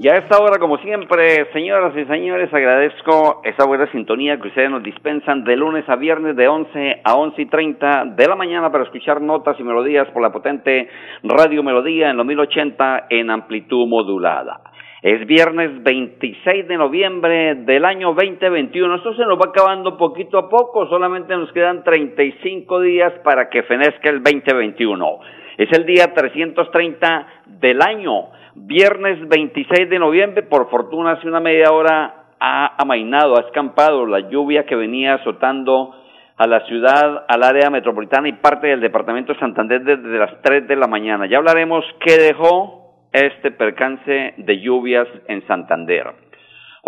Y a esta hora, como siempre, señoras y señores, agradezco esa buena sintonía que ustedes nos dispensan de lunes a viernes de 11 a 11 y 30 de la mañana para escuchar notas y melodías por la potente Radio Melodía en los 1080 en amplitud modulada. Es viernes 26 de noviembre del año 2021. Esto se nos va acabando poquito a poco, solamente nos quedan 35 días para que fenezca el 2021. Es el día 330 del año Viernes 26 de noviembre, por fortuna, hace una media hora ha amainado, ha escampado la lluvia que venía azotando a la ciudad, al área metropolitana y parte del departamento de Santander desde las 3 de la mañana. Ya hablaremos qué dejó este percance de lluvias en Santander.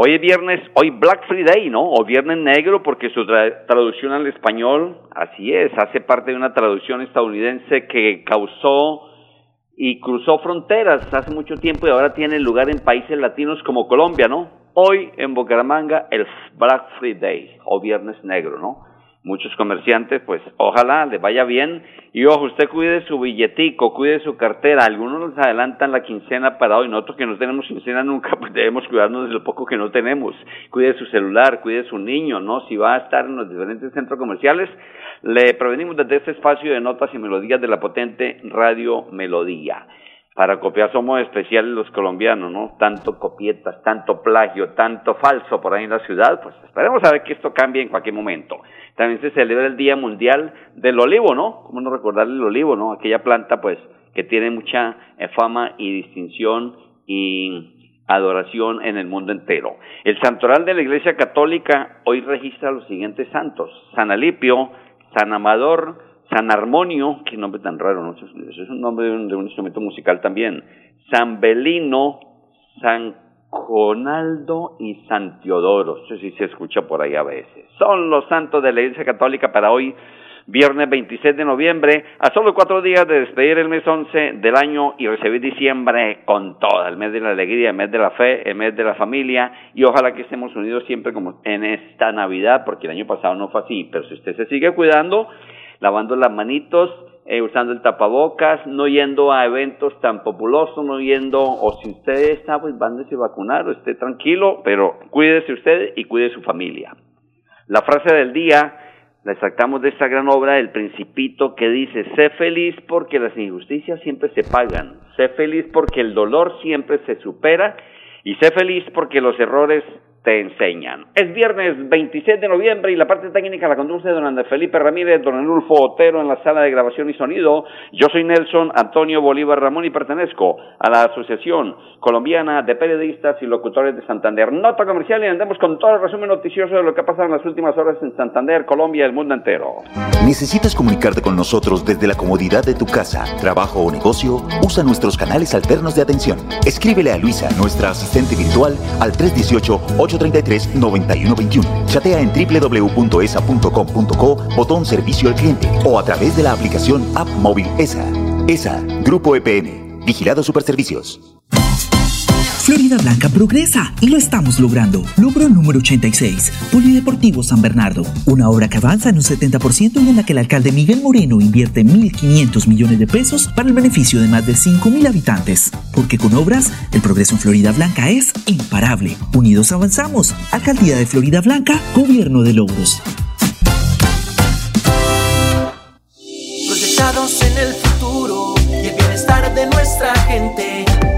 Hoy es viernes, hoy Black Friday, ¿no? O Viernes Negro, porque su traducción al español, así es, hace parte de una traducción estadounidense que causó y cruzó fronteras hace mucho tiempo y ahora tiene lugar en países latinos como Colombia, ¿no? Hoy en Bucaramanga el Black Friday o Viernes Negro, ¿no? Muchos comerciantes, pues ojalá les vaya bien y ojo, usted cuide su billetico, cuide su cartera. Algunos nos adelantan la quincena para hoy, nosotros que no tenemos quincena nunca, pues debemos cuidarnos de lo poco que no tenemos. Cuide su celular, cuide su niño, ¿no? Si va a estar en los diferentes centros comerciales, le provenimos desde este espacio de notas y melodías de la potente Radio Melodía. Para copiar somos especiales los colombianos, ¿no? Tanto copietas, tanto plagio, tanto falso por ahí en la ciudad, pues esperemos a ver que esto cambie en cualquier momento. También se celebra el Día Mundial del Olivo, ¿no? ¿Cómo no recordar el olivo, no? Aquella planta, pues, que tiene mucha eh, fama y distinción y adoración en el mundo entero. El santoral de la Iglesia Católica hoy registra los siguientes santos. San Alipio, San Amador, San Armonio, qué nombre tan raro, ¿no? Es un nombre de un, instrumento musical también. San Belino, San Conaldo y San Teodoro. Eso sí se escucha por ahí a veces. Son los santos de la Iglesia Católica para hoy, viernes 26 de noviembre, a solo cuatro días de despedir el mes 11 del año y recibir diciembre con todo, el mes de la alegría, el mes de la fe, el mes de la familia y ojalá que estemos unidos siempre como en esta Navidad, porque el año pasado no fue así, pero si usted se sigue cuidando, lavando las manitos, eh, usando el tapabocas, no yendo a eventos tan populosos, no yendo, o si usted está, pues vándese a vacunar, o esté tranquilo, pero cuídese usted y cuide su familia. La frase del día la extractamos de esta gran obra, El Principito, que dice, sé feliz porque las injusticias siempre se pagan, sé feliz porque el dolor siempre se supera y sé feliz porque los errores te enseñan. Es viernes 26 de noviembre y la parte técnica la conduce don Andrés Felipe Ramírez, don Enulfo Otero en la sala de grabación y sonido. Yo soy Nelson Antonio Bolívar Ramón y pertenezco a la Asociación Colombiana de Periodistas y Locutores de Santander. Nota comercial y andemos con todo el resumen noticioso de lo que ha pasado en las últimas horas en Santander, Colombia y el mundo entero. ¿Necesitas comunicarte con nosotros desde la comodidad de tu casa, trabajo o negocio? Usa nuestros canales alternos de atención. Escríbele a Luisa, nuestra asistente virtual, al 318 833-9121. Chatea en www.esa.com.co, botón servicio al cliente o a través de la aplicación App Móvil ESA. ESA, Grupo EPN, Vigilado Superservicios. Florida Blanca progresa y lo estamos logrando. Logro número 86, Polideportivo San Bernardo. Una obra que avanza en un 70% y en la que el alcalde Miguel Moreno invierte 1.500 millones de pesos para el beneficio de más de 5.000 habitantes. Porque con obras, el progreso en Florida Blanca es imparable. Unidos avanzamos. Alcaldía de Florida Blanca, Gobierno de Logros. Proyectados en el futuro y el bienestar de nuestra gente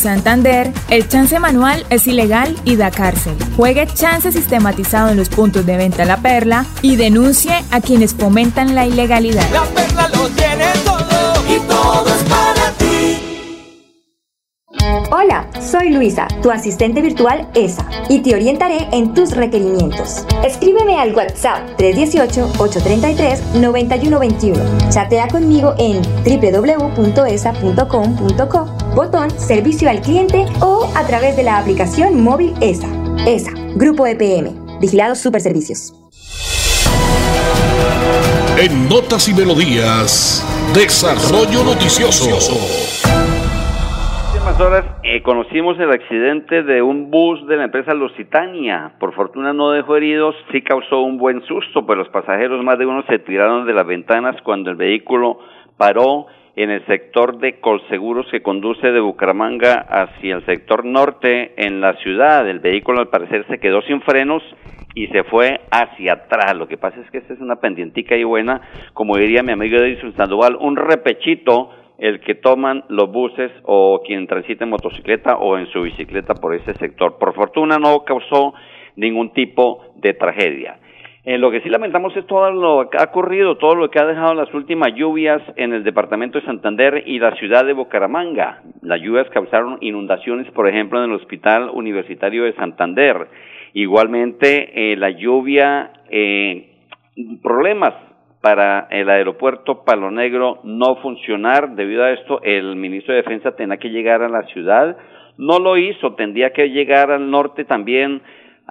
Santander, el chance manual es ilegal y da cárcel. Juegue chance sistematizado en los puntos de venta La Perla y denuncie a quienes fomentan la ilegalidad. La Perla lo tiene todo y todo es para ti. Hola, soy Luisa, tu asistente virtual ESA, y te orientaré en tus requerimientos. Escríbeme al WhatsApp 318-833-9121. Chatea conmigo en www.esa.com.co, botón Servicio al Cliente o a través de la aplicación móvil ESA. ESA, Grupo EPM, Vigilados Superservicios. En Notas y Melodías, Desarrollo Noticioso horas eh, conocimos el accidente de un bus de la empresa Lusitania. Por fortuna no dejó heridos, sí causó un buen susto, pues los pasajeros más de uno se tiraron de las ventanas cuando el vehículo paró en el sector de Colseguros que conduce de Bucaramanga hacia el sector norte en la ciudad. El vehículo al parecer se quedó sin frenos y se fue hacia atrás. Lo que pasa es que esta es una pendientica y buena, como diría mi amigo Edison Sandoval, un repechito el que toman los buses o quien transita en motocicleta o en su bicicleta por ese sector. Por fortuna no causó ningún tipo de tragedia. Eh, lo que sí lamentamos es todo lo que ha ocurrido, todo lo que ha dejado las últimas lluvias en el departamento de Santander y la ciudad de Bucaramanga. Las lluvias causaron inundaciones, por ejemplo, en el Hospital Universitario de Santander. Igualmente, eh, la lluvia, eh, problemas para el aeropuerto Palo Negro no funcionar. Debido a esto, el ministro de Defensa tenía que llegar a la ciudad. No lo hizo, tendría que llegar al norte también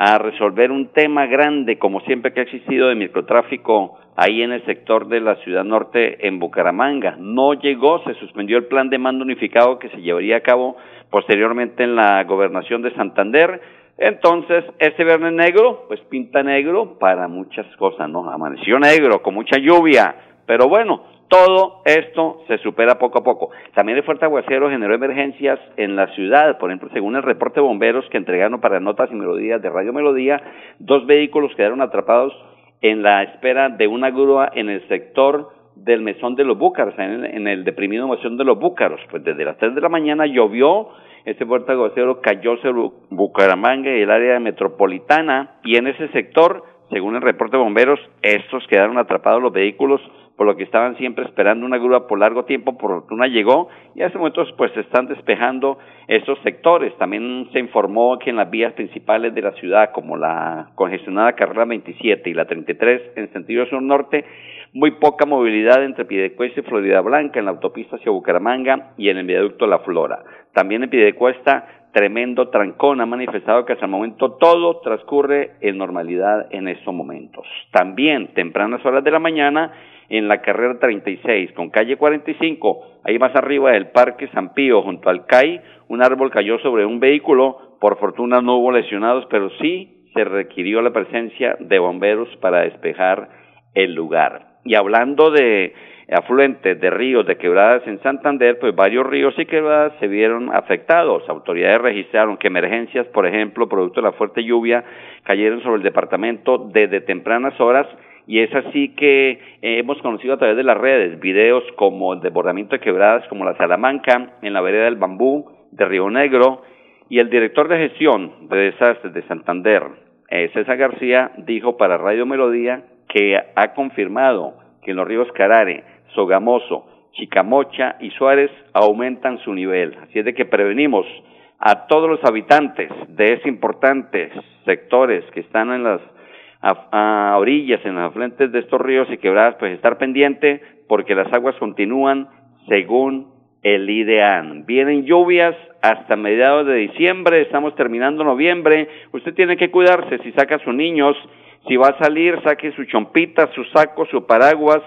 a resolver un tema grande, como siempre que ha existido de microtráfico ahí en el sector de la ciudad norte en Bucaramanga. No llegó, se suspendió el plan de mando unificado que se llevaría a cabo posteriormente en la gobernación de Santander entonces, ese viernes negro, pues pinta negro para muchas cosas, ¿no? Amaneció negro, con mucha lluvia, pero bueno, todo esto se supera poco a poco. También el fuerte aguacero generó emergencias en la ciudad. Por ejemplo, según el reporte de bomberos que entregaron para notas y melodías de Radio Melodía, dos vehículos quedaron atrapados en la espera de una grúa en el sector del mesón de los Búcaros, en el, en el deprimido mesón de los Búcaros. Pues desde las 3 de la mañana llovió ese puerto aguacero cayó sobre Bucaramanga y el área metropolitana y en ese sector, según el reporte de bomberos, estos quedaron atrapados los vehículos por lo que estaban siempre esperando una grúa por largo tiempo, por fortuna llegó y a ese momento pues se están despejando esos sectores. También se informó que en las vías principales de la ciudad, como la congestionada carrera 27 y la 33 en sentido sur-norte, muy poca movilidad entre Piedecuesta y Florida Blanca en la autopista hacia Bucaramanga y en el viaducto La Flora. También en Piedecuesta, tremendo trancón ha manifestado que hasta el momento todo transcurre en normalidad en estos momentos. También, tempranas horas de la mañana, en la carrera 36 con calle 45, ahí más arriba del Parque San Pío, junto al CAI, un árbol cayó sobre un vehículo, por fortuna no hubo lesionados, pero sí se requirió la presencia de bomberos para despejar el lugar. Y hablando de afluentes de ríos, de quebradas en Santander, pues varios ríos y quebradas se vieron afectados. Autoridades registraron que emergencias, por ejemplo, producto de la fuerte lluvia, cayeron sobre el departamento desde tempranas horas y es así que eh, hemos conocido a través de las redes videos como el desbordamiento de quebradas como la Salamanca, en la vereda del Bambú, de Río Negro, y el director de gestión de desastres de Santander, eh, César García, dijo para Radio Melodía que ha confirmado que en los ríos Carare, Sogamoso, Chicamocha y Suárez aumentan su nivel. Así es de que prevenimos a todos los habitantes de esos importantes sectores que están en las a, orillas, en las afluentes de estos ríos y quebradas, pues estar pendiente porque las aguas continúan según el IDEAN. Vienen lluvias hasta mediados de diciembre, estamos terminando noviembre. Usted tiene que cuidarse si saca a sus niños si va a salir, saque su chompita, su saco, su paraguas,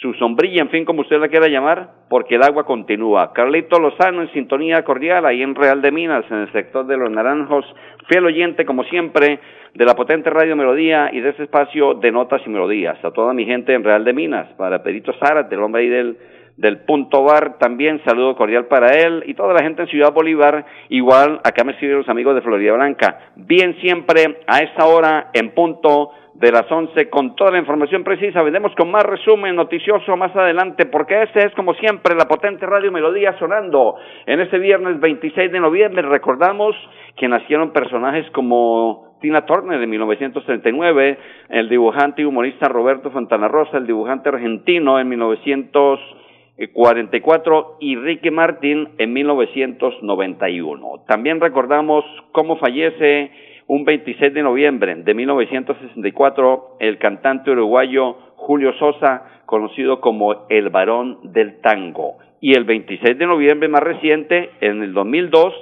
su sombrilla, en fin, como usted la quiera llamar, porque el agua continúa. Carlito Lozano en sintonía cordial, ahí en Real de Minas, en el sector de los Naranjos, fiel oyente, como siempre, de la potente Radio Melodía y de ese espacio de notas y melodías. A toda mi gente en Real de Minas, para Pedrito Zárate, el hombre ahí del del Punto Bar, también saludo cordial para él y toda la gente en Ciudad Bolívar, igual acá me siguen los amigos de Florida Blanca. Bien siempre a esta hora en punto de las 11 con toda la información precisa. Vendemos con más resumen noticioso más adelante porque este es como siempre la potente radio Melodía sonando en este viernes 26 de noviembre. Recordamos que nacieron personajes como Tina Turner de 1939, el dibujante y humorista Roberto Fontana Rosa, el dibujante argentino en 1944 y Ricky Martin en 1991. También recordamos cómo fallece un 26 de noviembre de 1964, el cantante uruguayo Julio Sosa, conocido como el varón del tango. Y el 26 de noviembre más reciente, en el 2002,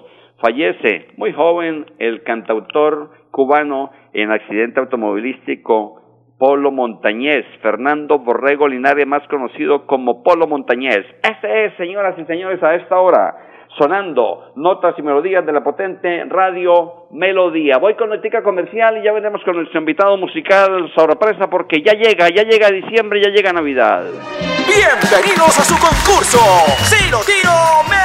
fallece muy joven el cantautor cubano en accidente automovilístico Polo Montañez, Fernando Borrego Linares, más conocido como Polo Montañez. Ese es, señoras y señores, a esta hora sonando notas y melodías de la potente radio Melodía. Voy con tica comercial y ya veremos con nuestro invitado musical sorpresa porque ya llega, ya llega diciembre, ya llega Navidad. Bienvenidos a su concurso. Si lo tiro, me.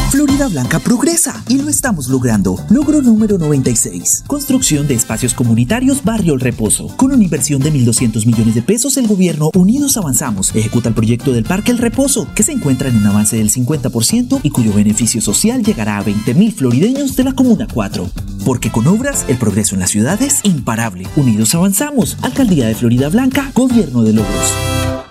Florida Blanca progresa y lo estamos logrando. Logro número 96. Construcción de espacios comunitarios Barrio El Reposo. Con una inversión de 1.200 millones de pesos, el gobierno Unidos Avanzamos ejecuta el proyecto del Parque El Reposo, que se encuentra en un avance del 50% y cuyo beneficio social llegará a 20.000 florideños de la Comuna 4. Porque con obras, el progreso en la ciudad es imparable. Unidos Avanzamos. Alcaldía de Florida Blanca, Gobierno de Logros.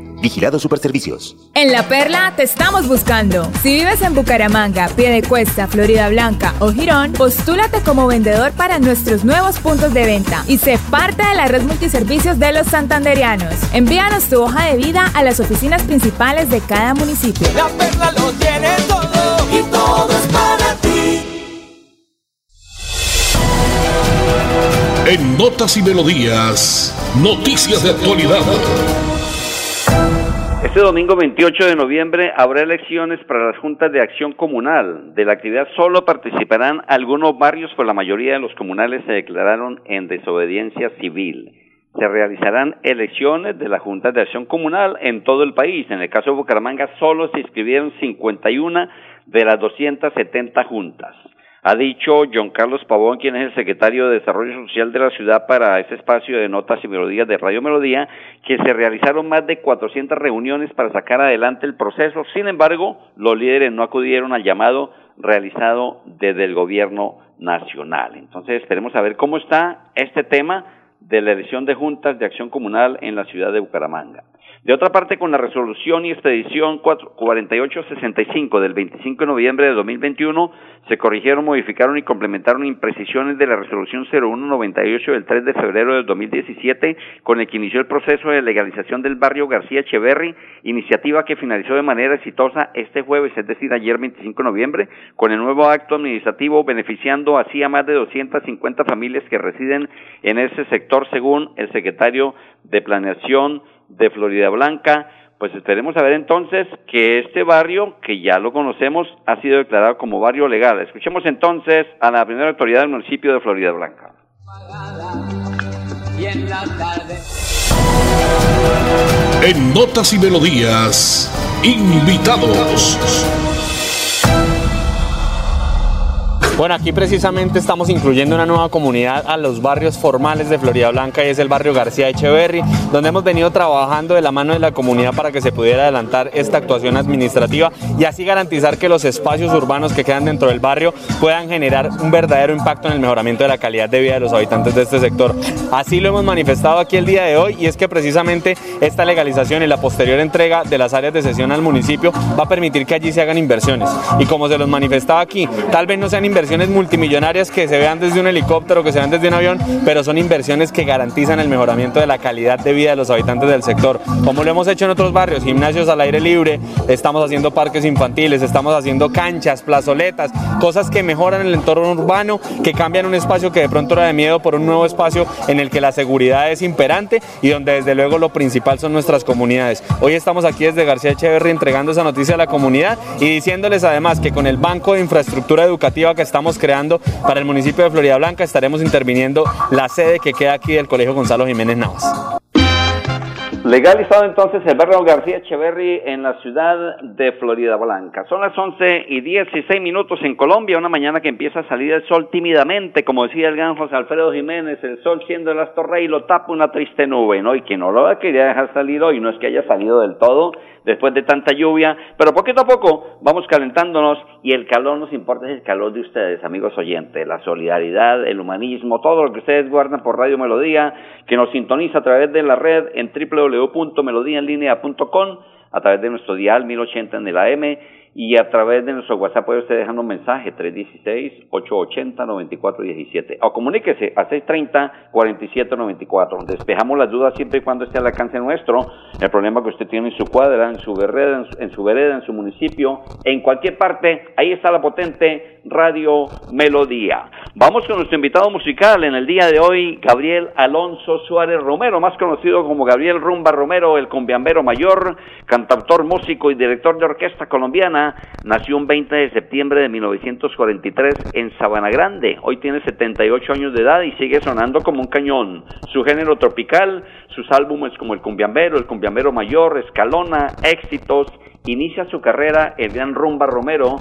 Vigilado Superservicios. En La Perla te estamos buscando. Si vives en Bucaramanga, Piedecuesta, Florida Blanca o Girón, postúlate como vendedor para nuestros nuevos puntos de venta y sé parte de la red multiservicios de los santanderianos. Envíanos tu hoja de vida a las oficinas principales de cada municipio. La Perla lo tiene todo y todo es para ti. En Notas y Melodías, noticias de actualidad. Este domingo 28 de noviembre habrá elecciones para las juntas de acción comunal. De la actividad solo participarán algunos barrios, pues la mayoría de los comunales se declararon en desobediencia civil. Se realizarán elecciones de las juntas de acción comunal en todo el país. En el caso de Bucaramanga solo se inscribieron 51 de las 270 juntas. Ha dicho John Carlos Pavón, quien es el secretario de Desarrollo Social de la ciudad para ese espacio de notas y melodías de Radio Melodía, que se realizaron más de 400 reuniones para sacar adelante el proceso. Sin embargo, los líderes no acudieron al llamado realizado desde el gobierno nacional. Entonces, esperemos a ver cómo está este tema de la elección de juntas de acción comunal en la ciudad de Bucaramanga. De otra parte, con la resolución y expedición 4865 del 25 de noviembre de 2021, se corrigieron, modificaron y complementaron imprecisiones de la resolución 0198 del 3 de febrero del 2017, con el que inició el proceso de legalización del barrio García Echeverry, iniciativa que finalizó de manera exitosa este jueves, es decir, ayer 25 de noviembre, con el nuevo acto administrativo beneficiando así a más de 250 familias que residen en ese sector, según el secretario de Planeación de Florida Blanca. Pues esperemos a ver entonces que este barrio, que ya lo conocemos, ha sido declarado como barrio legal. Escuchemos entonces a la primera autoridad del municipio de Florida Blanca. En Notas y Melodías, invitados. Bueno, aquí precisamente estamos incluyendo una nueva comunidad a los barrios formales de Florida Blanca y es el barrio García Echeverry, donde hemos venido trabajando de la mano de la comunidad para que se pudiera adelantar esta actuación administrativa y así garantizar que los espacios urbanos que quedan dentro del barrio puedan generar un verdadero impacto en el mejoramiento de la calidad de vida de los habitantes de este sector. Así lo hemos manifestado aquí el día de hoy y es que precisamente esta legalización y la posterior entrega de las áreas de sesión al municipio va a permitir que allí se hagan inversiones. Y como se los manifestaba aquí, tal vez no sean inversiones inversiones multimillonarias que se vean desde un helicóptero, que se vean desde un avión, pero son inversiones que garantizan el mejoramiento de la calidad de vida de los habitantes del sector. Como lo hemos hecho en otros barrios, gimnasios al aire libre, estamos haciendo parques infantiles, estamos haciendo canchas, plazoletas, cosas que mejoran el entorno urbano, que cambian un espacio que de pronto era de miedo por un nuevo espacio en el que la seguridad es imperante y donde desde luego lo principal son nuestras comunidades. Hoy estamos aquí desde García Echeverry entregando esa noticia a la comunidad y diciéndoles además que con el Banco de Infraestructura Educativa que estamos creando para el municipio de Florida Blanca estaremos interviniendo la sede que queda aquí del Colegio Gonzalo Jiménez Navas. Legalizado entonces el barrio García Echeverry en la ciudad de Florida Blanca. Son las 11 y 16 minutos en Colombia, una mañana que empieza a salir el sol tímidamente, como decía el gran José Alfredo Jiménez, el sol siendo el astro rey lo tapa una triste nube, ¿no? Y que no lo quería dejar salir hoy, no es que haya salido del todo, después de tanta lluvia, pero poquito a poco vamos calentándonos y el calor nos importa es el calor de ustedes, amigos oyentes, la solidaridad, el humanismo, todo lo que ustedes guardan por Radio Melodía, que nos sintoniza a través de la red en www.melodiaenlinea.com, a través de nuestro dial 1080 en el AM y a través de nuestro WhatsApp puede usted dejando un mensaje 316-880-9417 o comuníquese a 630-4794. Despejamos las dudas siempre y cuando esté al alcance nuestro. El problema que usted tiene en su cuadra, en su vereda, en su, vereda, en su municipio, en cualquier parte, ahí está la potente Radio Melodía. Vamos con nuestro invitado musical en el día de hoy, Gabriel Alonso Suárez Romero, más conocido como Gabriel Rumba Romero, el combiambero mayor, cantautor, músico y director de orquesta colombiana nació un 20 de septiembre de 1943 en Sabana Grande. Hoy tiene 78 años de edad y sigue sonando como un cañón. Su género tropical, sus álbumes como El Cumbiambero, El Cumbiambero Mayor, Escalona, Éxitos. Inicia su carrera el gran Rumba Romero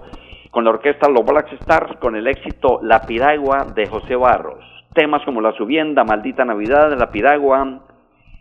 con la orquesta Los Black Stars con el éxito La Piragua de José Barros. Temas como La Subienda, Maldita Navidad, La Piragua,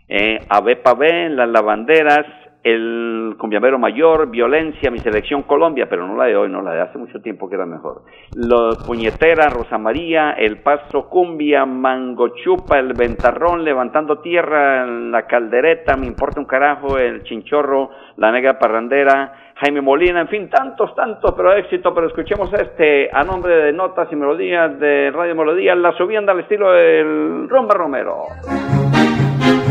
eh, Ave Pavé, Las Lavanderas, el cumbiambero mayor, violencia, mi selección Colombia, pero no la de hoy, no la de hace mucho tiempo que era mejor. Los puñetera, Rosa María, el paso cumbia, mangochupa, el ventarrón, levantando tierra, la caldereta, me importa un carajo, el chinchorro, la negra parrandera, Jaime Molina, en fin, tantos, tantos, pero éxito, pero escuchemos este a nombre de Notas y Melodías de Radio Melodías, la subienda al estilo del Romba Romero.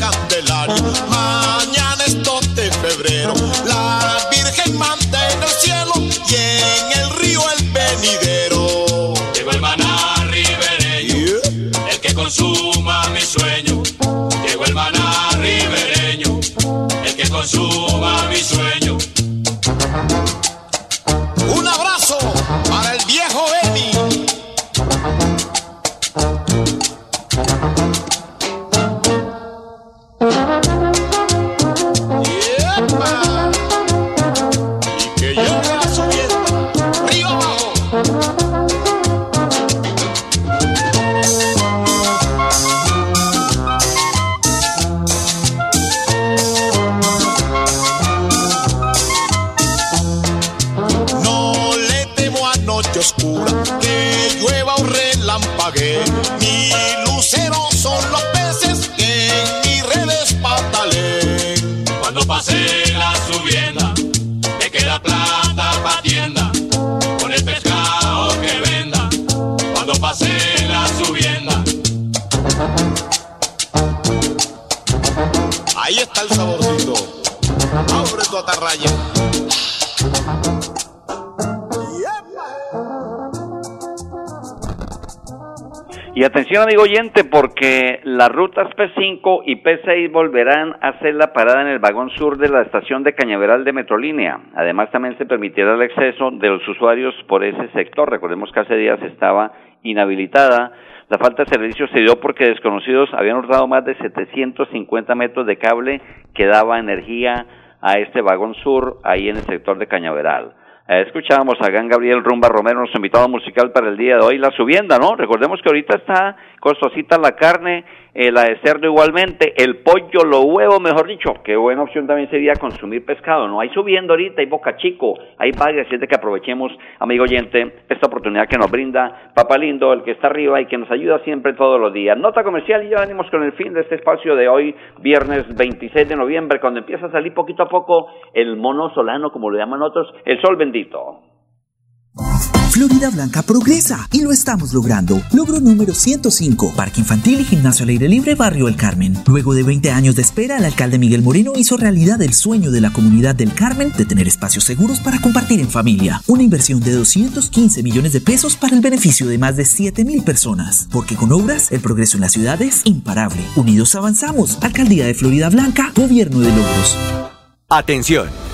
El Y atención amigo oyente, porque las rutas P5 y P6 volverán a hacer la parada en el vagón sur de la estación de Cañaveral de Metrolínea. Además también se permitirá el acceso de los usuarios por ese sector. Recordemos que hace días estaba inhabilitada. La falta de servicio se dio porque desconocidos habían hurtado más de 750 metros de cable que daba energía a este vagón sur ahí en el sector de Cañaveral. Eh, escuchábamos a Gan Gabriel Rumba Romero, nuestro invitado musical para el día de hoy, la subienda, ¿no? Recordemos que ahorita está costosita la carne, eh, la de cerdo igualmente, el pollo, los huevos, mejor dicho. Qué buena opción también sería consumir pescado, ¿no? Hay subiendo ahorita, hay boca chico, hay pague, así que aprovechemos, amigo oyente, esta oportunidad que nos brinda Papá Lindo, el que está arriba y que nos ayuda siempre todos los días. Nota comercial y ya venimos con el fin de este espacio de hoy, viernes 26 de noviembre, cuando empieza a salir poquito a poco el mono solano, como lo llaman otros, el sol bendito. Florida Blanca progresa y lo estamos logrando. Logro número 105, Parque Infantil y Gimnasio al Aire Libre, Barrio El Carmen. Luego de 20 años de espera, el alcalde Miguel Moreno hizo realidad el sueño de la comunidad del Carmen de tener espacios seguros para compartir en familia. Una inversión de 215 millones de pesos para el beneficio de más de 7 mil personas. Porque con obras, el progreso en la ciudad es imparable. Unidos avanzamos. Alcaldía de Florida Blanca, Gobierno de Logros. Atención.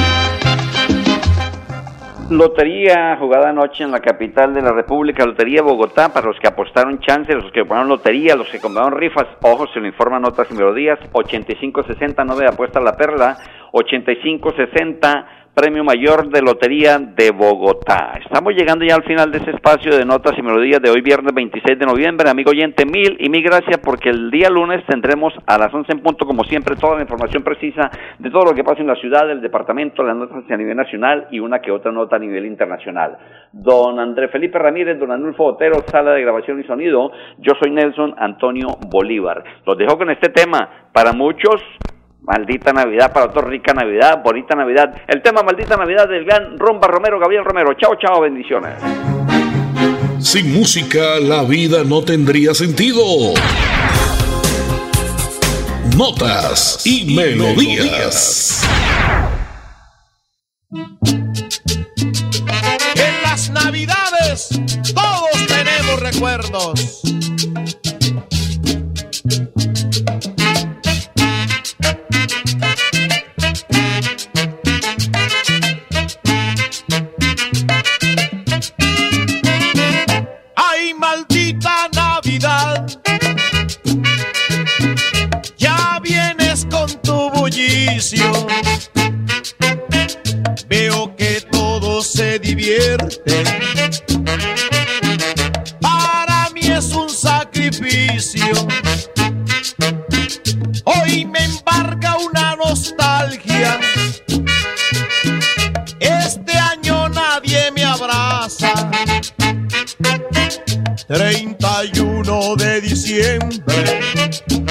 Lotería jugada anoche en la capital de la República, Lotería Bogotá, para los que apostaron chances, los que compraron lotería, los que compraron rifas, ojo, se lo informan notas y melodías, 8560, no de apuesta la perla, 8560 Premio Mayor de Lotería de Bogotá. Estamos llegando ya al final de ese espacio de notas y melodías de hoy, viernes 26 de noviembre. Amigo oyente, mil y mil gracias porque el día lunes tendremos a las 11 en punto, como siempre, toda la información precisa de todo lo que pasa en la ciudad, el departamento, las notas a nivel nacional y una que otra nota a nivel internacional. Don Andrés Felipe Ramírez, don Anulfo Otero, sala de grabación y sonido. Yo soy Nelson Antonio Bolívar. Los dejo con este tema. Para muchos, Maldita Navidad, para otros rica Navidad, bonita Navidad. El tema Maldita Navidad del gran Romba Romero, Gabriel Romero. Chao, chao, bendiciones. Sin música la vida no tendría sentido. Notas y, melodías. En las Navidades todos tenemos recuerdos. Thank you.